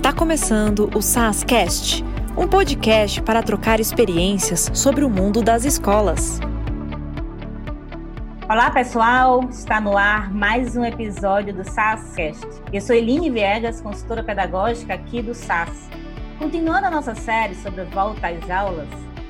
Está começando o SASCast, um podcast para trocar experiências sobre o mundo das escolas. Olá, pessoal! Está no ar mais um episódio do SASCast. Eu sou Eline Viegas, consultora pedagógica aqui do SAS. Continuando a nossa série sobre volta às aulas,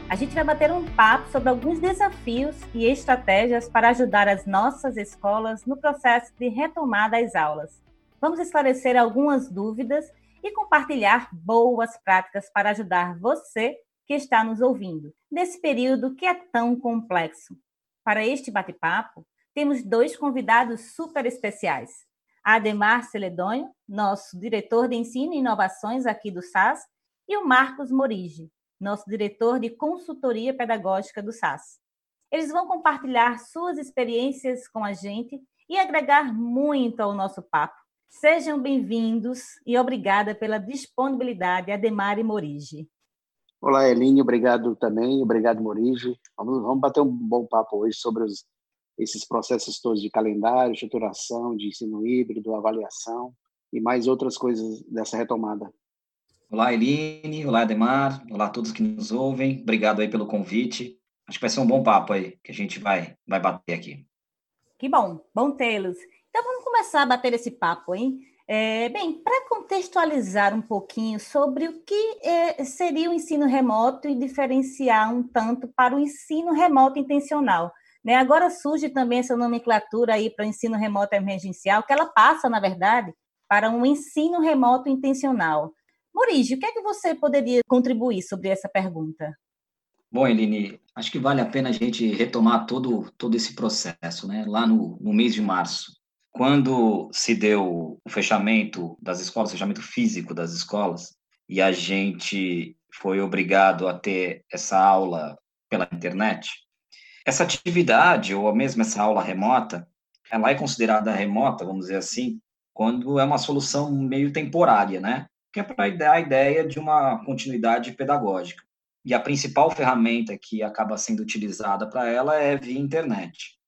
a gente vai bater um papo sobre alguns desafios e estratégias para ajudar as nossas escolas no processo de retomada às aulas. Vamos esclarecer algumas dúvidas e compartilhar boas práticas para ajudar você que está nos ouvindo nesse período que é tão complexo. Para este bate-papo, temos dois convidados super especiais. Ademar Celedonho, nosso diretor de ensino e inovações aqui do SAS, e o Marcos Morige, nosso diretor de consultoria pedagógica do SAS. Eles vão compartilhar suas experiências com a gente e agregar muito ao nosso papo Sejam bem-vindos e obrigada pela disponibilidade, Ademar e Morige. Olá, Eline, obrigado também, obrigado, Morige. Vamos, vamos bater um bom papo hoje sobre os, esses processos todos de calendário, estruturação, de ensino híbrido, avaliação e mais outras coisas dessa retomada. Olá, Eline, olá, Ademar, olá a todos que nos ouvem, obrigado aí pelo convite. Acho que vai ser um bom papo aí que a gente vai, vai bater aqui. Que bom, bom tê-los. Então vamos começar a bater esse papo, hein? É, bem, para contextualizar um pouquinho sobre o que é, seria o ensino remoto e diferenciar um tanto para o ensino remoto intencional. Né? Agora surge também essa nomenclatura aí para o ensino remoto emergencial, que ela passa, na verdade, para um ensino remoto intencional. Morigi, o que é que você poderia contribuir sobre essa pergunta? Bom, Eline, acho que vale a pena a gente retomar todo, todo esse processo, né? Lá no, no mês de março, quando se deu o fechamento das escolas, o fechamento físico das escolas, e a gente foi obrigado a ter essa aula pela internet, essa atividade, ou mesmo essa aula remota, ela é considerada remota, vamos dizer assim, quando é uma solução meio temporária, né? Que é para a ideia de uma continuidade pedagógica. E a principal ferramenta que acaba sendo utilizada para ela é via internet.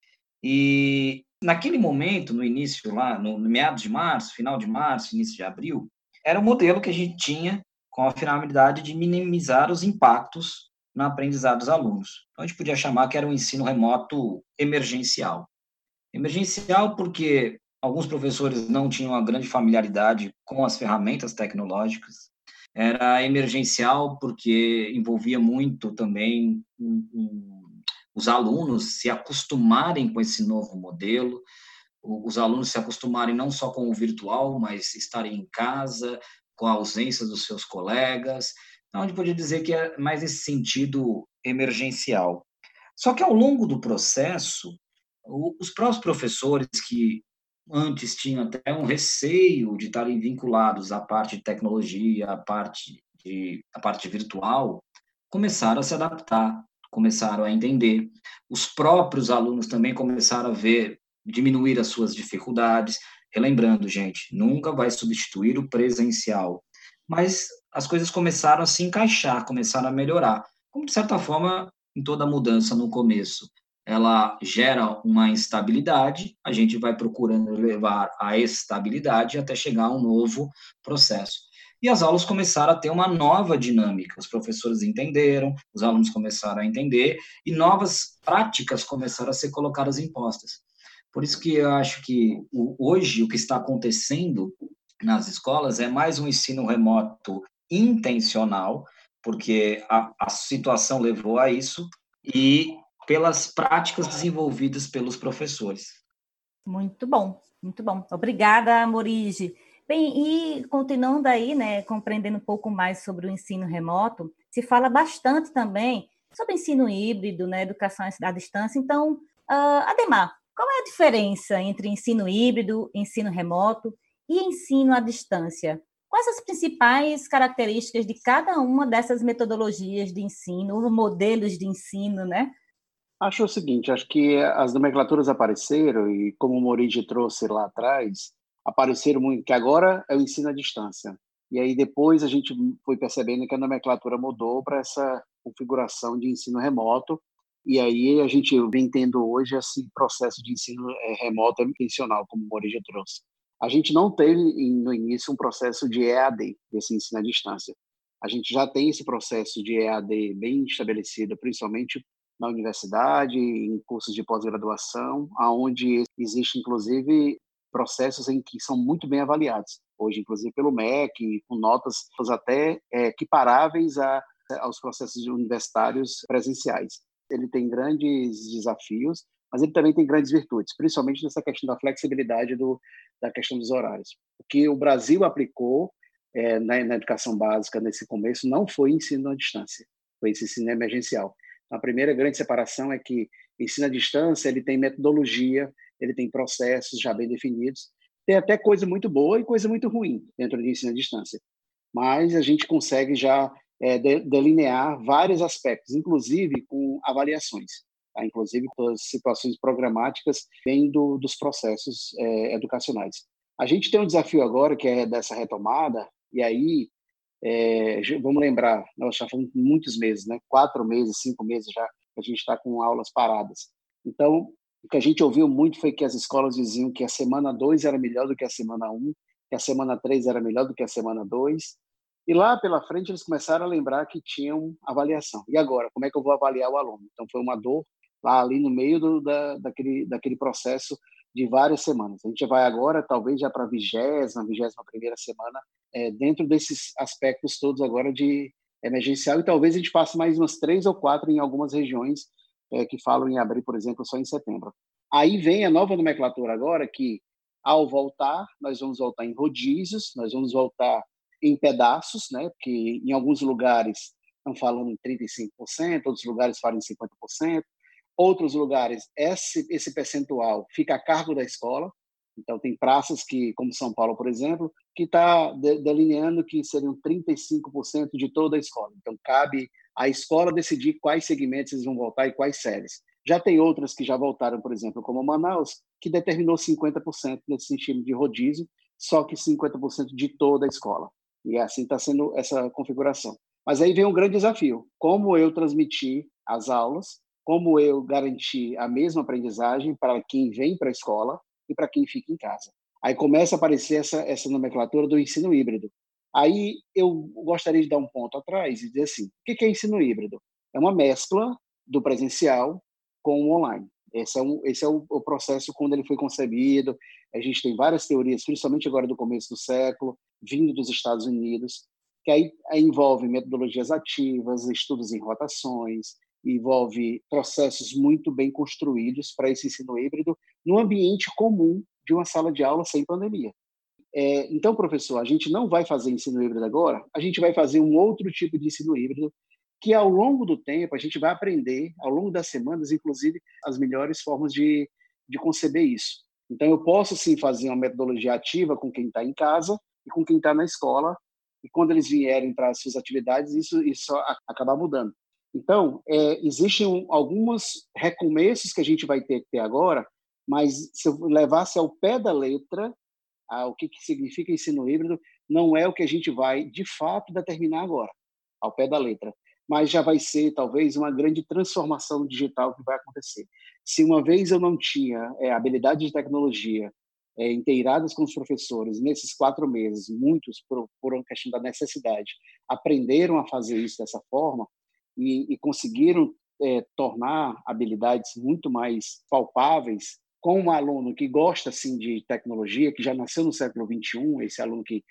E naquele momento, no início lá, no, no meados de março, final de março, início de abril, era o modelo que a gente tinha com a finalidade de minimizar os impactos no aprendizado dos alunos. Então, a gente podia chamar que era um ensino remoto emergencial. Emergencial porque alguns professores não tinham uma grande familiaridade com as ferramentas tecnológicas. Era emergencial porque envolvia muito também um, um os alunos se acostumarem com esse novo modelo, os alunos se acostumarem não só com o virtual, mas estarem em casa, com a ausência dos seus colegas. Então, a gente podia dizer que é mais esse sentido emergencial. Só que ao longo do processo, os próprios professores que antes tinham até um receio de estarem vinculados à parte de tecnologia, à parte, de, à parte virtual, começaram a se adaptar, começaram a entender. Os próprios alunos também começaram a ver, diminuir as suas dificuldades. Relembrando, gente, nunca vai substituir o presencial. Mas as coisas começaram a se encaixar, começaram a melhorar. Como, de certa forma, em toda mudança no começo, ela gera uma instabilidade, a gente vai procurando levar a estabilidade até chegar a um novo processo e as aulas começaram a ter uma nova dinâmica. Os professores entenderam, os alunos começaram a entender e novas práticas começaram a ser colocadas em postas. Por isso que eu acho que hoje o que está acontecendo nas escolas é mais um ensino remoto intencional, porque a, a situação levou a isso, e pelas práticas desenvolvidas pelos professores. Muito bom, muito bom. Obrigada, Morige. Bem, e continuando aí, né, compreendendo um pouco mais sobre o ensino remoto, se fala bastante também sobre ensino híbrido, né, educação à distância. Então, uh, Ademar, qual é a diferença entre ensino híbrido, ensino remoto e ensino à distância? Quais as principais características de cada uma dessas metodologias de ensino, modelos de ensino, né? Acho o seguinte, acho que as nomenclaturas apareceram e como o Morigi trouxe lá atrás, apareceram muito, que agora é o ensino à distância. E aí depois a gente foi percebendo que a nomenclatura mudou para essa configuração de ensino remoto, e aí a gente vem tendo hoje esse processo de ensino é, remoto intencional, como o Moreira trouxe. A gente não teve no início um processo de EAD, desse ensino à distância. A gente já tem esse processo de EAD bem estabelecido, principalmente na universidade, em cursos de pós-graduação, aonde existe inclusive processos em que são muito bem avaliados, hoje inclusive pelo MEC, com notas até é, equiparáveis a, aos processos universitários presenciais. Ele tem grandes desafios, mas ele também tem grandes virtudes, principalmente nessa questão da flexibilidade do, da questão dos horários. O que o Brasil aplicou é, na, na, educação básica nesse começo não foi ensino à distância, foi esse ensino emergencial. A primeira grande separação é que ensino à distância ele tem metodologia, ele tem processos já bem definidos. Tem até coisa muito boa e coisa muito ruim dentro do ensino à distância. Mas a gente consegue já é, delinear vários aspectos, inclusive com avaliações, tá? inclusive com as situações programáticas vêm do, dos processos é, educacionais. A gente tem um desafio agora que é dessa retomada, e aí é, vamos lembrar, nós já falamos muitos meses, né? quatro meses, cinco meses já a gente está com aulas paradas. Então, o que a gente ouviu muito foi que as escolas diziam que a semana 2 era melhor do que a semana 1, um, que a semana 3 era melhor do que a semana 2. E lá pela frente eles começaram a lembrar que tinham avaliação. E agora, como é que eu vou avaliar o aluno? Então foi uma dor lá ali no meio do, da, daquele, daquele processo de várias semanas. A gente vai agora, talvez, já para a vigésima, vigésima primeira semana, é, dentro desses aspectos todos agora de emergencial, e talvez a gente passe mais umas três ou quatro em algumas regiões é, que falam em abrir, por exemplo, só em setembro. Aí vem a nova nomenclatura agora, que ao voltar, nós vamos voltar em rodízios, nós vamos voltar em pedaços, né? porque em alguns lugares estão falando em 35%, outros lugares falam em 50%, outros lugares esse, esse percentual fica a cargo da escola, então, tem praças que, como São Paulo, por exemplo, que está delineando que seriam 35% de toda a escola. Então, cabe à escola decidir quais segmentos eles vão voltar e quais séries. Já tem outras que já voltaram, por exemplo, como Manaus, que determinou 50% nesse sentido de rodízio, só que 50% de toda a escola. E assim está sendo essa configuração. Mas aí vem um grande desafio: como eu transmitir as aulas, como eu garantir a mesma aprendizagem para quem vem para a escola, e para quem fica em casa. Aí começa a aparecer essa, essa nomenclatura do ensino híbrido. Aí eu gostaria de dar um ponto atrás e dizer assim: o que é ensino híbrido? É uma mescla do presencial com o online. Esse é, um, esse é o, o, processo quando ele foi concebido. A gente tem várias teorias, principalmente agora do começo do século, vindo dos Estados Unidos, que aí, aí envolve metodologias ativas, estudos em rotações, envolve processos muito bem construídos para esse ensino híbrido no ambiente comum de uma sala de aula sem pandemia. É, então, professor, a gente não vai fazer ensino híbrido agora, a gente vai fazer um outro tipo de ensino híbrido que, ao longo do tempo, a gente vai aprender, ao longo das semanas, inclusive, as melhores formas de, de conceber isso. Então, eu posso, sim, fazer uma metodologia ativa com quem está em casa e com quem está na escola, e quando eles vierem para as suas atividades, isso, isso acabar mudando. Então, é, existem alguns recomeços que a gente vai ter que ter agora, mas se eu levasse ao pé da letra o que, que significa ensino híbrido, não é o que a gente vai, de fato, determinar agora, ao pé da letra. Mas já vai ser, talvez, uma grande transformação digital que vai acontecer. Se uma vez eu não tinha é, habilidade de tecnologia é, inteiradas com os professores, nesses quatro meses, muitos, por, por uma questão da necessidade, aprenderam a fazer isso dessa forma, e, e conseguiram é, tornar habilidades muito mais palpáveis com um aluno que gosta assim de tecnologia, que já nasceu no século 21, esse aluno que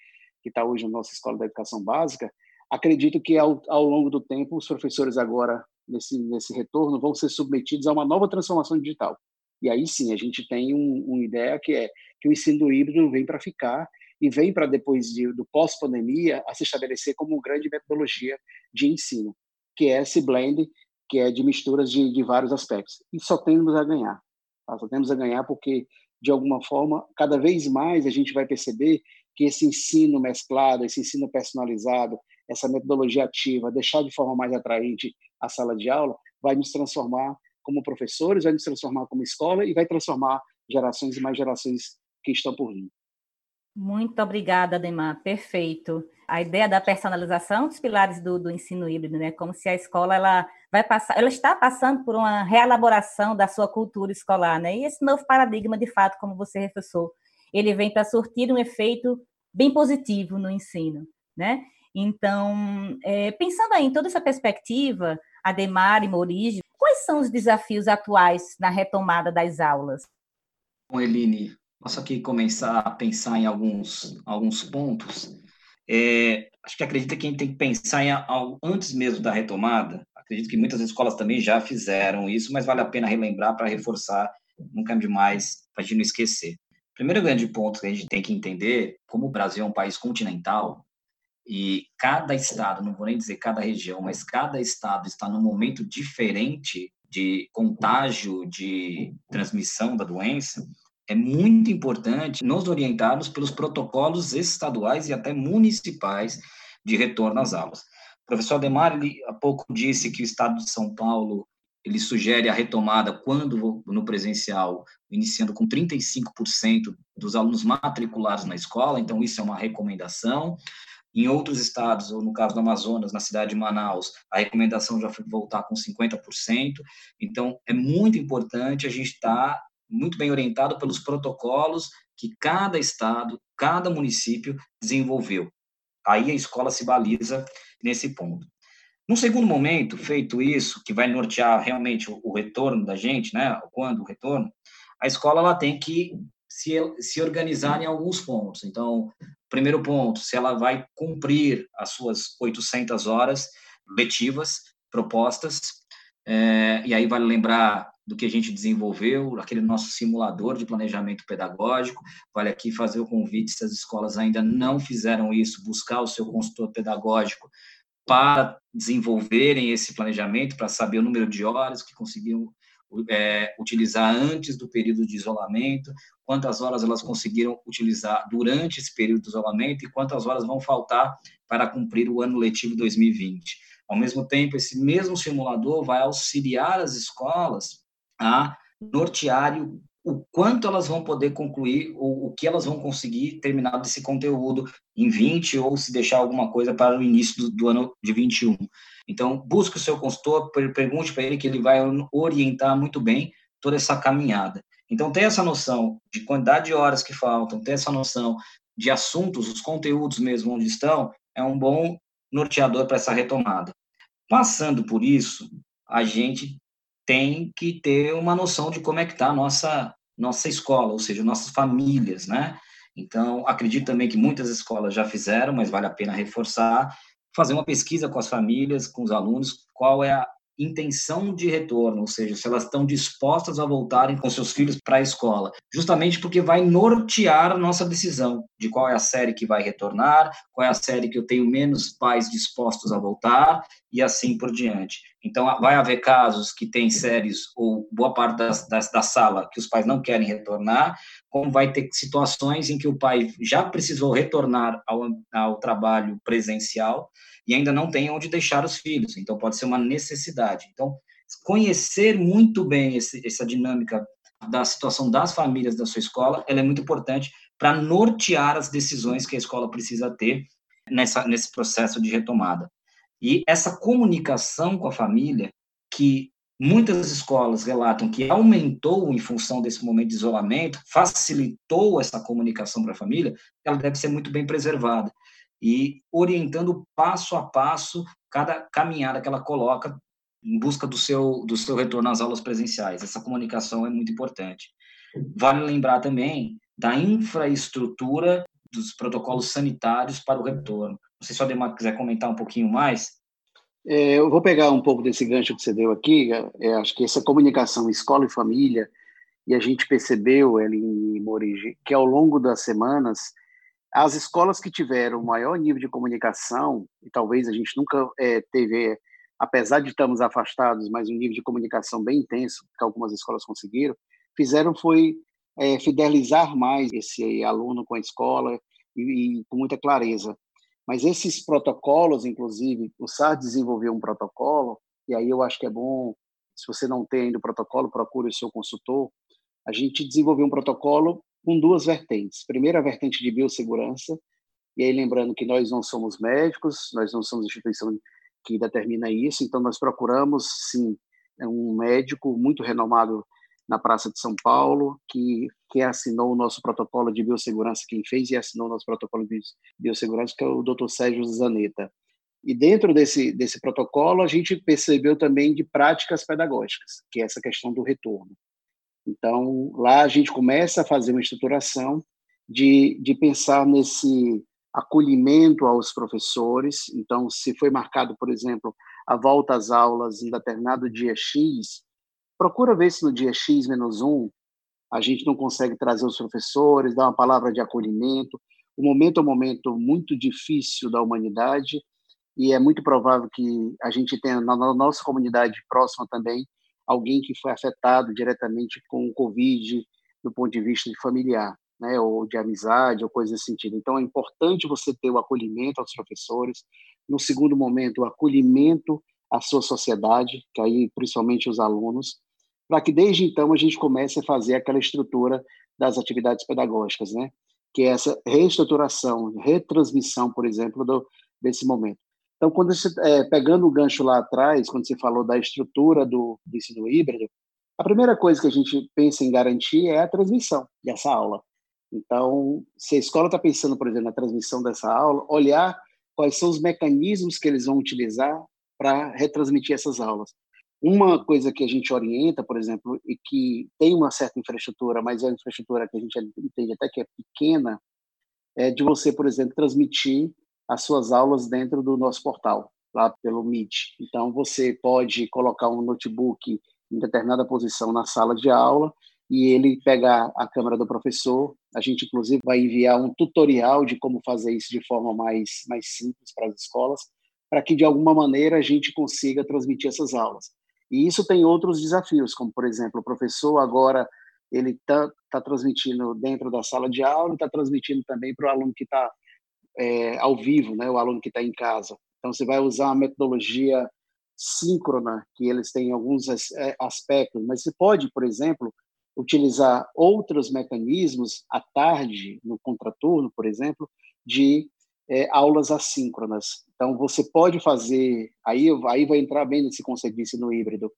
está hoje na nossa escola da educação básica, acredito que ao, ao longo do tempo os professores agora nesse nesse retorno vão ser submetidos a uma nova transformação digital. E aí sim a gente tem um, uma ideia que é que o ensino híbrido vem para ficar e vem para depois de, do pós-pandemia a se estabelecer como uma grande metodologia de ensino que é esse blend, que é de misturas de, de vários aspectos. E só temos a ganhar. Tá? Só temos a ganhar porque, de alguma forma, cada vez mais a gente vai perceber que esse ensino mesclado, esse ensino personalizado, essa metodologia ativa, deixar de forma mais atraente a sala de aula, vai nos transformar como professores, vai nos transformar como escola e vai transformar gerações e mais gerações que estão por vir. Muito obrigada, Ademar. Perfeito. A ideia da personalização dos pilares do, do, ensino híbrido, né? Como se a escola ela vai passar, ela está passando por uma reelaboração da sua cultura escolar, né? E esse novo paradigma, de fato, como você reforçou, ele vem para surtir um efeito bem positivo no ensino, né? Então, é, pensando aí em toda essa perspectiva, Ademar e Morige, quais são os desafios atuais na retomada das aulas? Bom, Eline, posso aqui começar a pensar em alguns, alguns pontos. É, acho que acredita que a gente tem que pensar em algo antes mesmo da retomada. Acredito que muitas escolas também já fizeram isso, mas vale a pena relembrar para reforçar, nunca demais, para a gente não esquecer. Primeiro grande ponto que a gente tem que entender, como o Brasil é um país continental, e cada estado, não vou nem dizer cada região, mas cada estado está num momento diferente de contágio, de transmissão da doença, é muito importante nos orientarmos pelos protocolos estaduais e até municipais de retorno às aulas. Professor Ademar, ele há pouco disse que o estado de São Paulo ele sugere a retomada quando no presencial, iniciando com 35% dos alunos matriculados na escola, então isso é uma recomendação. Em outros estados, ou no caso do Amazonas, na cidade de Manaus, a recomendação já foi voltar com 50%. Então, é muito importante a gente estar tá muito bem orientado pelos protocolos que cada estado, cada município desenvolveu. Aí a escola se baliza nesse ponto. No segundo momento, feito isso, que vai nortear realmente o, o retorno da gente, né? Quando o retorno, a escola ela tem que se, se organizar em alguns pontos. Então, primeiro ponto, se ela vai cumprir as suas 800 horas letivas propostas, é, e aí vale lembrar do que a gente desenvolveu, aquele nosso simulador de planejamento pedagógico. Vale aqui fazer o convite, se as escolas ainda não fizeram isso, buscar o seu consultor pedagógico para desenvolverem esse planejamento, para saber o número de horas que conseguiram é, utilizar antes do período de isolamento, quantas horas elas conseguiram utilizar durante esse período de isolamento e quantas horas vão faltar para cumprir o ano letivo 2020. Ao mesmo tempo, esse mesmo simulador vai auxiliar as escolas a nortear o quanto elas vão poder concluir, ou o que elas vão conseguir terminar desse conteúdo em 20, ou se deixar alguma coisa para o início do, do ano de 21. Então, busque o seu consultor, pergunte para ele que ele vai orientar muito bem toda essa caminhada. Então, ter essa noção de quantidade de horas que faltam, ter essa noção de assuntos, os conteúdos mesmo onde estão, é um bom norteador para essa retomada. Passando por isso, a gente tem que ter uma noção de como é que está a nossa, nossa escola, ou seja, nossas famílias, né? Então, acredito também que muitas escolas já fizeram, mas vale a pena reforçar, fazer uma pesquisa com as famílias, com os alunos, qual é a intenção de retorno, ou seja, se elas estão dispostas a voltarem com seus filhos para a escola, justamente porque vai nortear a nossa decisão de qual é a série que vai retornar, qual é a série que eu tenho menos pais dispostos a voltar e assim por diante. Então, vai haver casos que tem séries ou boa parte das, das, da sala que os pais não querem retornar, como vai ter situações em que o pai já precisou retornar ao, ao trabalho presencial e ainda não tem onde deixar os filhos. Então, pode ser uma necessidade. Então, conhecer muito bem esse, essa dinâmica da situação das famílias da sua escola, ela é muito importante para nortear as decisões que a escola precisa ter nessa, nesse processo de retomada. E essa comunicação com a família, que muitas escolas relatam que aumentou em função desse momento de isolamento, facilitou essa comunicação para a família, ela deve ser muito bem preservada e orientando passo a passo cada caminhada que ela coloca em busca do seu do seu retorno às aulas presenciais. Essa comunicação é muito importante. Vale lembrar também da infraestrutura dos protocolos sanitários para o retorno. Não sei se o Ademar quiser comentar um pouquinho mais. É, eu vou pegar um pouco desse gancho que você deu aqui. É, acho que essa comunicação escola e família, e a gente percebeu, em Morigi, que ao longo das semanas as escolas que tiveram maior nível de comunicação, e talvez a gente nunca é, teve, apesar de estarmos afastados, mas um nível de comunicação bem intenso, que algumas escolas conseguiram, fizeram foi é, fidelizar mais esse aluno com a escola e, e, com muita clareza. Mas esses protocolos, inclusive, o SAR desenvolveu um protocolo, e aí eu acho que é bom, se você não tem ainda o protocolo, procure o seu consultor. A gente desenvolveu um protocolo com duas vertentes. Primeiro, a vertente de biossegurança, e aí lembrando que nós não somos médicos, nós não somos instituição que determina isso, então nós procuramos, sim, um médico muito renomado na Praça de São Paulo, que quem assinou o nosso protocolo de biossegurança, quem fez e assinou o nosso protocolo de biossegurança, que é o Dr. Sérgio Zanetta. E dentro desse, desse protocolo, a gente percebeu também de práticas pedagógicas, que é essa questão do retorno. Então, lá a gente começa a fazer uma estruturação de, de pensar nesse acolhimento aos professores. Então, se foi marcado, por exemplo, a volta às aulas em determinado dia X, procura ver se no dia X menos um a gente não consegue trazer os professores, dar uma palavra de acolhimento. O momento é um momento muito difícil da humanidade e é muito provável que a gente tenha na nossa comunidade próxima também alguém que foi afetado diretamente com o Covid do ponto de vista de familiar, né, ou de amizade, ou coisa nesse sentido. Então, é importante você ter o acolhimento aos professores. No segundo momento, o acolhimento à sua sociedade, que aí principalmente os alunos, para que desde então a gente comece a fazer aquela estrutura das atividades pedagógicas, né? Que é essa reestruturação, retransmissão, por exemplo, do, desse momento. Então, quando você, é, pegando o gancho lá atrás, quando você falou da estrutura do, do ensino híbrido, a primeira coisa que a gente pensa em garantir é a transmissão dessa aula. Então, se a escola está pensando, por exemplo, na transmissão dessa aula, olhar quais são os mecanismos que eles vão utilizar para retransmitir essas aulas. Uma coisa que a gente orienta, por exemplo, e que tem uma certa infraestrutura, mas é uma infraestrutura que a gente entende até que é pequena, é de você, por exemplo, transmitir as suas aulas dentro do nosso portal, lá pelo Meet. Então, você pode colocar um notebook em determinada posição na sala de aula e ele pegar a câmera do professor. A gente, inclusive, vai enviar um tutorial de como fazer isso de forma mais, mais simples para as escolas, para que, de alguma maneira, a gente consiga transmitir essas aulas. E isso tem outros desafios, como, por exemplo, o professor agora ele está tá transmitindo dentro da sala de aula, está transmitindo também para o aluno que está é, ao vivo, né, o aluno que está em casa. Então, você vai usar uma metodologia síncrona, que eles têm alguns é, aspectos, mas você pode, por exemplo, utilizar outros mecanismos à tarde, no contraturno, por exemplo, de é, aulas assíncronas. Então, você pode fazer, aí, aí vai entrar bem nesse conceito de ensino híbrido.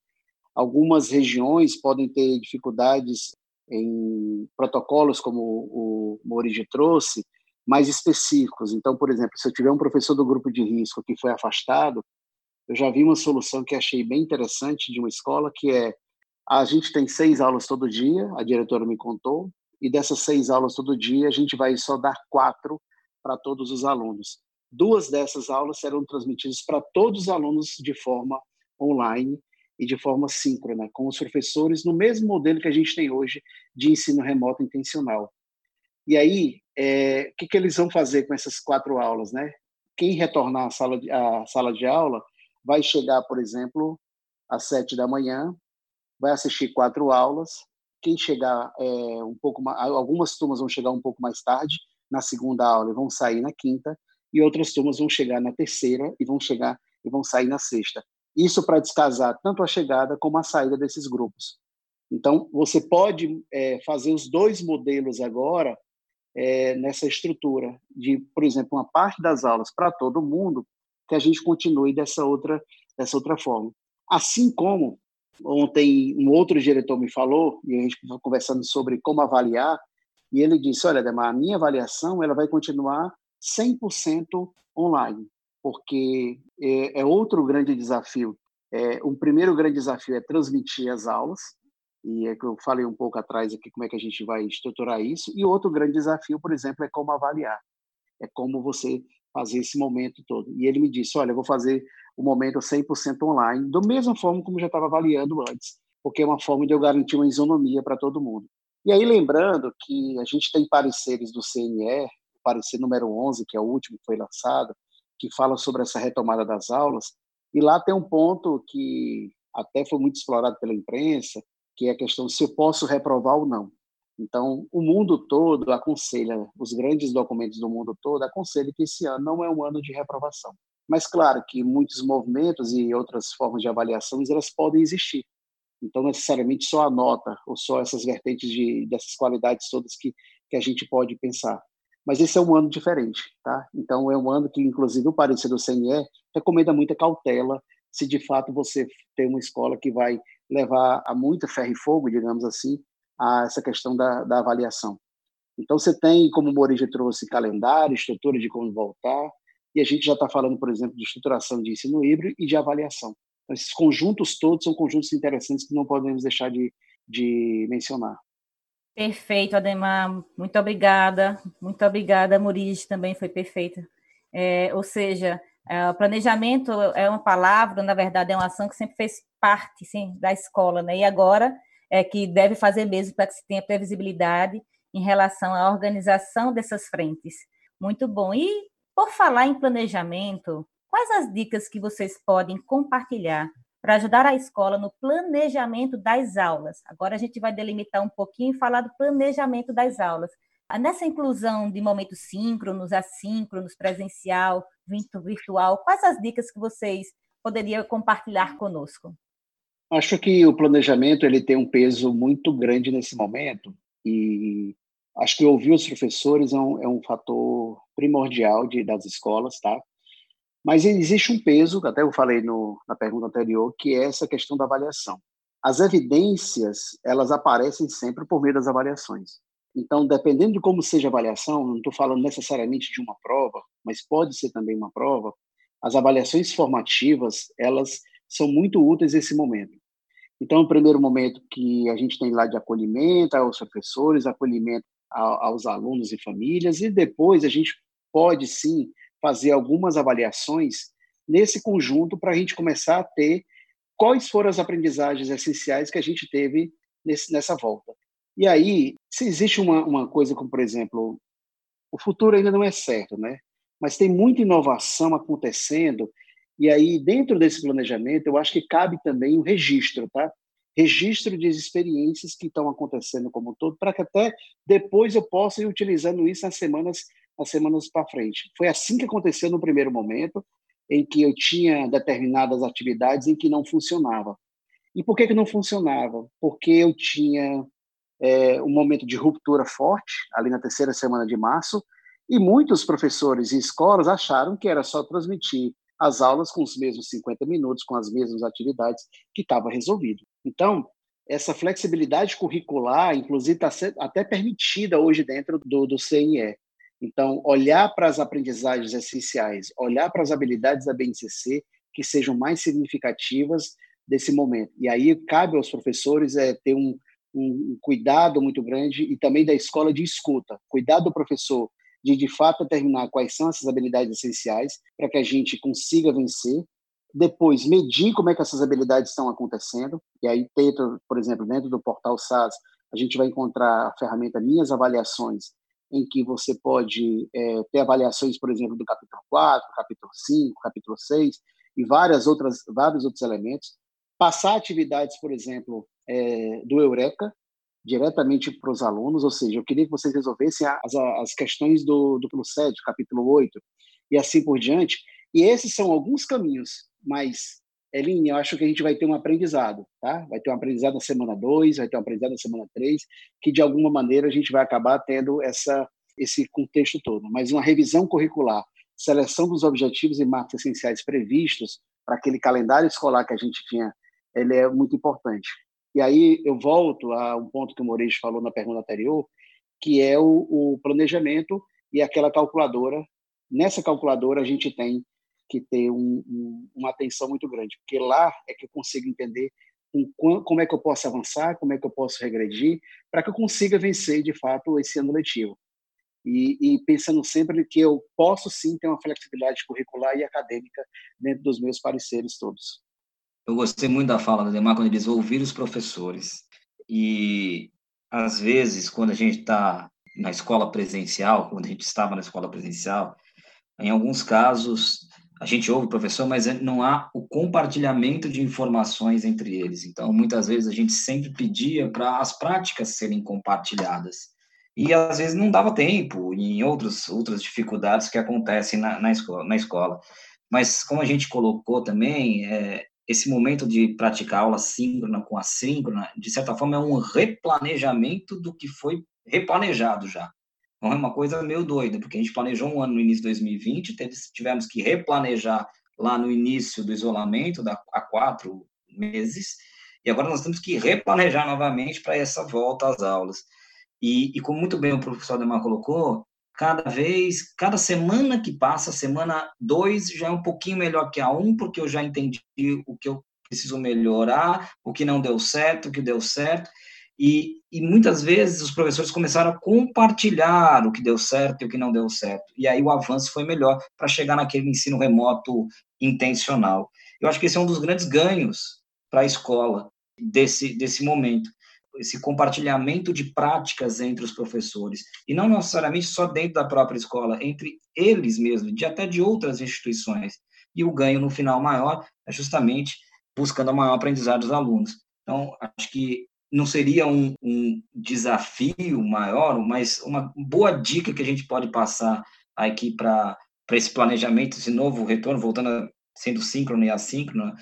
Algumas regiões podem ter dificuldades em protocolos, como o Morigi trouxe, mais específicos. Então, por exemplo, se eu tiver um professor do grupo de risco que foi afastado, eu já vi uma solução que achei bem interessante de uma escola, que é a gente tem seis aulas todo dia, a diretora me contou, e dessas seis aulas todo dia a gente vai só dar quatro para todos os alunos. Duas dessas aulas serão transmitidas para todos os alunos de forma online e de forma síncrona, com os professores no mesmo modelo que a gente tem hoje de ensino remoto intencional. E aí, é, o que, que eles vão fazer com essas quatro aulas, né? Quem retornar à sala de, à sala de aula vai chegar, por exemplo, às sete da manhã, vai assistir quatro aulas. Quem chegar é, um pouco mais, algumas turmas vão chegar um pouco mais tarde na segunda aula e vão sair na quinta, e outras turmas vão chegar na terceira e vão chegar e vão sair na sexta. Isso para descasar tanto a chegada como a saída desses grupos. Então, você pode é, fazer os dois modelos agora é, nessa estrutura de, por exemplo, uma parte das aulas para todo mundo, que a gente continue dessa outra, dessa outra forma. Assim como ontem um outro diretor me falou, e a gente estava conversando sobre como avaliar, e ele disse, olha, Demar, a minha avaliação ela vai continuar 100% online, porque é, é, outro grande desafio. É, um primeiro grande desafio é transmitir as aulas, e é que eu falei um pouco atrás aqui como é que a gente vai estruturar isso. E outro grande desafio, por exemplo, é como avaliar, é como você fazer esse momento todo. E ele me disse, olha, eu vou fazer o momento 100% online, da mesma forma como já estava avaliando antes, porque é uma forma de eu garantir uma isonomia para todo mundo. E aí, lembrando que a gente tem pareceres do CNE, o parecer número 11, que é o último que foi lançado, que fala sobre essa retomada das aulas, e lá tem um ponto que até foi muito explorado pela imprensa, que é a questão se eu posso reprovar ou não. Então, o mundo todo aconselha, os grandes documentos do mundo todo aconselham que esse ano não é um ano de reprovação. Mas, claro, que muitos movimentos e outras formas de avaliação, elas podem existir. Então, necessariamente só a nota, ou só essas vertentes de, dessas qualidades todas que, que a gente pode pensar. Mas esse é um ano diferente, tá? Então, é um ano que, inclusive, o parecer do CNE recomenda muita cautela se de fato você tem uma escola que vai levar a muita ferro e fogo, digamos assim, a essa questão da, da avaliação. Então, você tem, como o Morija trouxe, calendário, estrutura de como voltar, e a gente já está falando, por exemplo, de estruturação de ensino híbrido e de avaliação. Então, esses conjuntos todos são conjuntos interessantes que não podemos deixar de, de mencionar. Perfeito, Ademar. Muito obrigada. Muito obrigada, Murige, também foi perfeita. É, ou seja, é, planejamento é uma palavra, na verdade, é uma ação que sempre fez parte sim, da escola, né? E agora é que deve fazer mesmo para que se tenha previsibilidade em relação à organização dessas frentes. Muito bom. E por falar em planejamento, quais as dicas que vocês podem compartilhar para ajudar a escola no planejamento das aulas? Agora a gente vai delimitar um pouquinho e falar do planejamento das aulas. Nessa inclusão de momentos síncronos, assíncronos, presencial, virtual, quais as dicas que vocês poderiam compartilhar conosco? Acho que o planejamento ele tem um peso muito grande nesse momento e acho que ouvir os professores é um, é um fator primordial de, das escolas, tá? Mas existe um peso, até eu falei no, na pergunta anterior, que é essa questão da avaliação. As evidências, elas aparecem sempre por meio das avaliações. Então, dependendo de como seja a avaliação, não estou falando necessariamente de uma prova, mas pode ser também uma prova, as avaliações formativas, elas são muito úteis nesse momento. Então, o primeiro momento que a gente tem lá de acolhimento aos professores, acolhimento aos alunos e famílias, e depois a gente pode sim fazer algumas avaliações nesse conjunto para a gente começar a ter quais foram as aprendizagens essenciais que a gente teve nesse, nessa volta. E aí, se existe uma, uma coisa como, por exemplo, o futuro ainda não é certo, né? Mas tem muita inovação acontecendo e aí, dentro desse planejamento, eu acho que cabe também o registro, tá? Registro de experiências que estão acontecendo como um todo, para que até depois eu possa ir utilizando isso nas semanas, nas semanas para frente. Foi assim que aconteceu no primeiro momento, em que eu tinha determinadas atividades em que não funcionava. E por que, que não funcionava? Porque eu tinha é, um momento de ruptura forte, ali na terceira semana de março, e muitos professores e escolas acharam que era só transmitir as aulas com os mesmos 50 minutos, com as mesmas atividades, que estava resolvido. Então, essa flexibilidade curricular, inclusive, está até permitida hoje dentro do, do CNE. Então, olhar para as aprendizagens essenciais, olhar para as habilidades da BNCC que sejam mais significativas desse momento. E aí cabe aos professores é, ter um, um cuidado muito grande e também da escola de escuta. Cuidar do professor de de fato determinar quais são essas habilidades essenciais para que a gente consiga vencer. Depois, medir como é que essas habilidades estão acontecendo. E aí, dentro, por exemplo, dentro do portal SAS, a gente vai encontrar a ferramenta Minhas Avaliações, em que você pode é, ter avaliações, por exemplo, do capítulo 4, capítulo 5, capítulo 6 e várias outras, vários outros elementos. Passar atividades, por exemplo, é, do Eureka, diretamente para os alunos, ou seja, eu queria que vocês resolvessem as, as questões do, do PLUSED, capítulo 8, e assim por diante. E esses são alguns caminhos, mas, Eline, eu acho que a gente vai ter um aprendizado, tá? Vai ter um aprendizado na semana 2, vai ter um aprendizado na semana 3, que de alguma maneira a gente vai acabar tendo essa, esse contexto todo. Mas uma revisão curricular, seleção dos objetivos e marcos essenciais previstos para aquele calendário escolar que a gente tinha, ele é muito importante. E aí eu volto a um ponto que o Moreira falou na pergunta anterior, que é o, o planejamento e aquela calculadora. Nessa calculadora a gente tem que ter um, um, uma atenção muito grande, porque lá é que eu consigo entender como é que eu posso avançar, como é que eu posso regredir, para que eu consiga vencer de fato esse ano letivo. E, e, pensando sempre que eu posso sim ter uma flexibilidade curricular e acadêmica dentro dos meus pareceres todos. Eu gostei muito da fala da Demar quando eles ouvir os professores. E, às vezes, quando a gente está na escola presencial, quando a gente estava na escola presencial, em alguns casos, a gente ouve o professor, mas não há o compartilhamento de informações entre eles. Então, muitas vezes, a gente sempre pedia para as práticas serem compartilhadas. E, às vezes, não dava tempo, em outros, outras dificuldades que acontecem na, na, escola, na escola. Mas, como a gente colocou também, é, esse momento de praticar aula síncrona com assíncrona, de certa forma, é um replanejamento do que foi replanejado já. Então, é uma coisa meio doida, porque a gente planejou um ano no início de 2020, tivemos que replanejar lá no início do isolamento, da, há quatro meses, E agora nós temos que replanejar novamente para essa volta às aulas. E, e como muito bem o professor Ademar colocou, cada vez, cada semana que passa, semana 2 já é um pouquinho melhor que a 1, um, porque eu já entendi o que eu preciso melhorar, o que não deu certo, o que deu certo. E, e, muitas vezes os professores começaram a compartilhar o que deu certo e o que não deu certo. E aí o avanço foi melhor para chegar naquele ensino remoto intencional. Eu acho que esse é um dos grandes ganhos para a escola desse, desse momento. Esse compartilhamento de práticas entre os professores. E não necessariamente só dentro da própria escola, entre eles mesmos, de até de outras instituições. E o ganho no final maior é justamente buscando a maior aprendizado dos alunos. Então, acho que não seria um, um, desafio maior, mas uma boa dica que a gente pode passar aqui para esse planejamento, esse novo retorno, voltando a, sendo síncrono e assíncrono,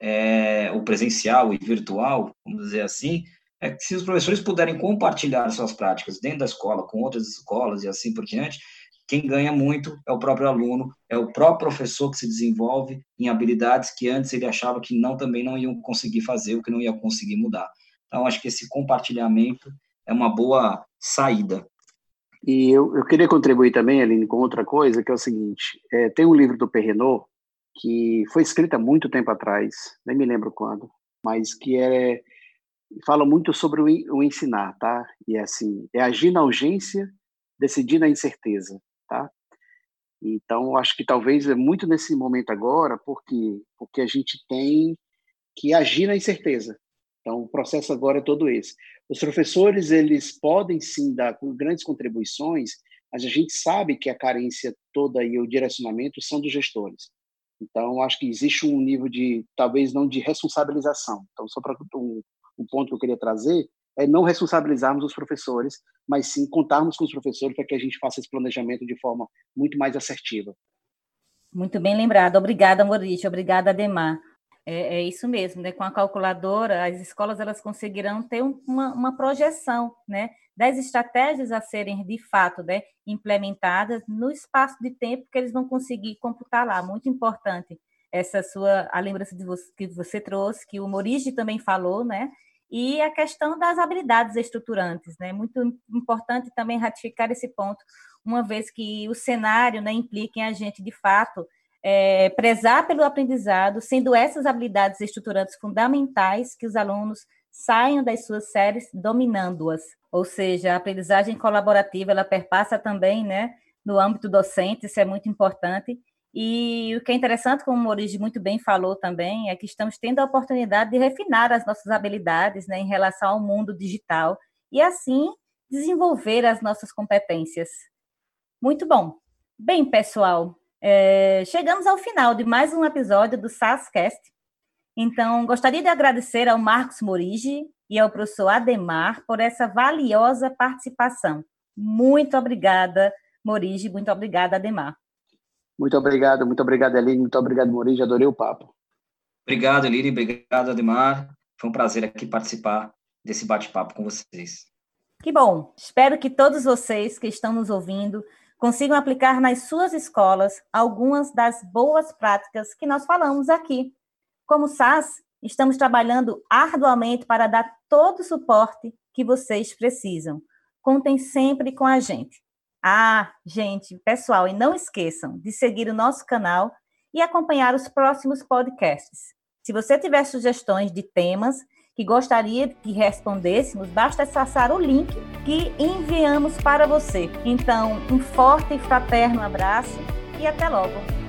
é, o presencial e virtual, vamos dizer assim, é que se os professores puderem compartilhar suas práticas dentro da escola, com outras escolas e assim por diante, quem ganha muito é o próprio aluno, é o próprio professor que se desenvolve em habilidades que antes ele achava que não também não iam conseguir fazer, ou que não ia conseguir mudar. Então, acho que esse compartilhamento é uma boa saída. E eu, eu queria contribuir também, Aline, com outra coisa, que é o seguinte: é, tem um livro do Perrenot, que foi escrito há muito tempo atrás, nem me lembro quando, mas que é, fala muito sobre o, o ensinar, tá? E é assim: é agir na urgência, decidir na incerteza, tá? Então, acho que talvez é muito nesse momento agora, porque porque a gente tem que agir na incerteza. Então, o processo agora é todo esse. Os professores, eles podem sim dar grandes contribuições, mas a gente sabe que a carência toda e o direcionamento são dos gestores. Então, acho que existe um nível de, talvez não de responsabilização. Então, só para um, um ponto que eu queria trazer, é não responsabilizarmos os professores, mas sim contarmos com os professores para que a gente faça esse planejamento de forma muito mais assertiva. Muito bem lembrado. Obrigada, Maurício. Obrigada, Ademar. É, é, isso mesmo, né? Com a calculadora, as escolas elas conseguirão ter uma, uma, projeção, né, das estratégias a serem de fato, né, implementadas no espaço de tempo que eles vão conseguir computar lá. Muito importante essa sua a lembrança você, que você trouxe, que o Morigi também falou, né? E a questão das habilidades estruturantes, né? Muito importante também ratificar esse ponto, uma vez que o cenário, né, implica em a gente de fato é, prezar pelo aprendizado, sendo essas habilidades estruturantes fundamentais que os alunos saiam das suas séries dominando-as. Ou seja, a aprendizagem colaborativa, ela perpassa também, né, no âmbito docente, isso é muito importante. E o que é interessante, como o Morigi muito bem falou também, é que estamos tendo a oportunidade de refinar as nossas habilidades né, em relação ao mundo digital e, assim, desenvolver as nossas competências. Muito bom. Bem, pessoal, é, chegamos ao final de mais um episódio do SASCast. Então, gostaria de agradecer ao Marcos Morigi e ao professor Ademar por essa valiosa participação. Muito obrigada, Morigi, muito obrigada, Ademar. Muito obrigado, muito obrigado, Eline, muito obrigado, Morigi, adorei o papo. Obrigado, Eline, obrigado, Ademar. Foi um prazer aqui participar desse bate-papo com vocês. Que bom! Espero que todos vocês que estão nos ouvindo consigam aplicar nas suas escolas algumas das boas práticas que nós falamos aqui. Como SAS, estamos trabalhando arduamente para dar todo o suporte que vocês precisam. Contem sempre com a gente. Ah, gente, pessoal, e não esqueçam de seguir o nosso canal e acompanhar os próximos podcasts. Se você tiver sugestões de temas que gostaria que respondêssemos, basta acessar o link que enviamos para você. Então, um forte e fraterno abraço e até logo!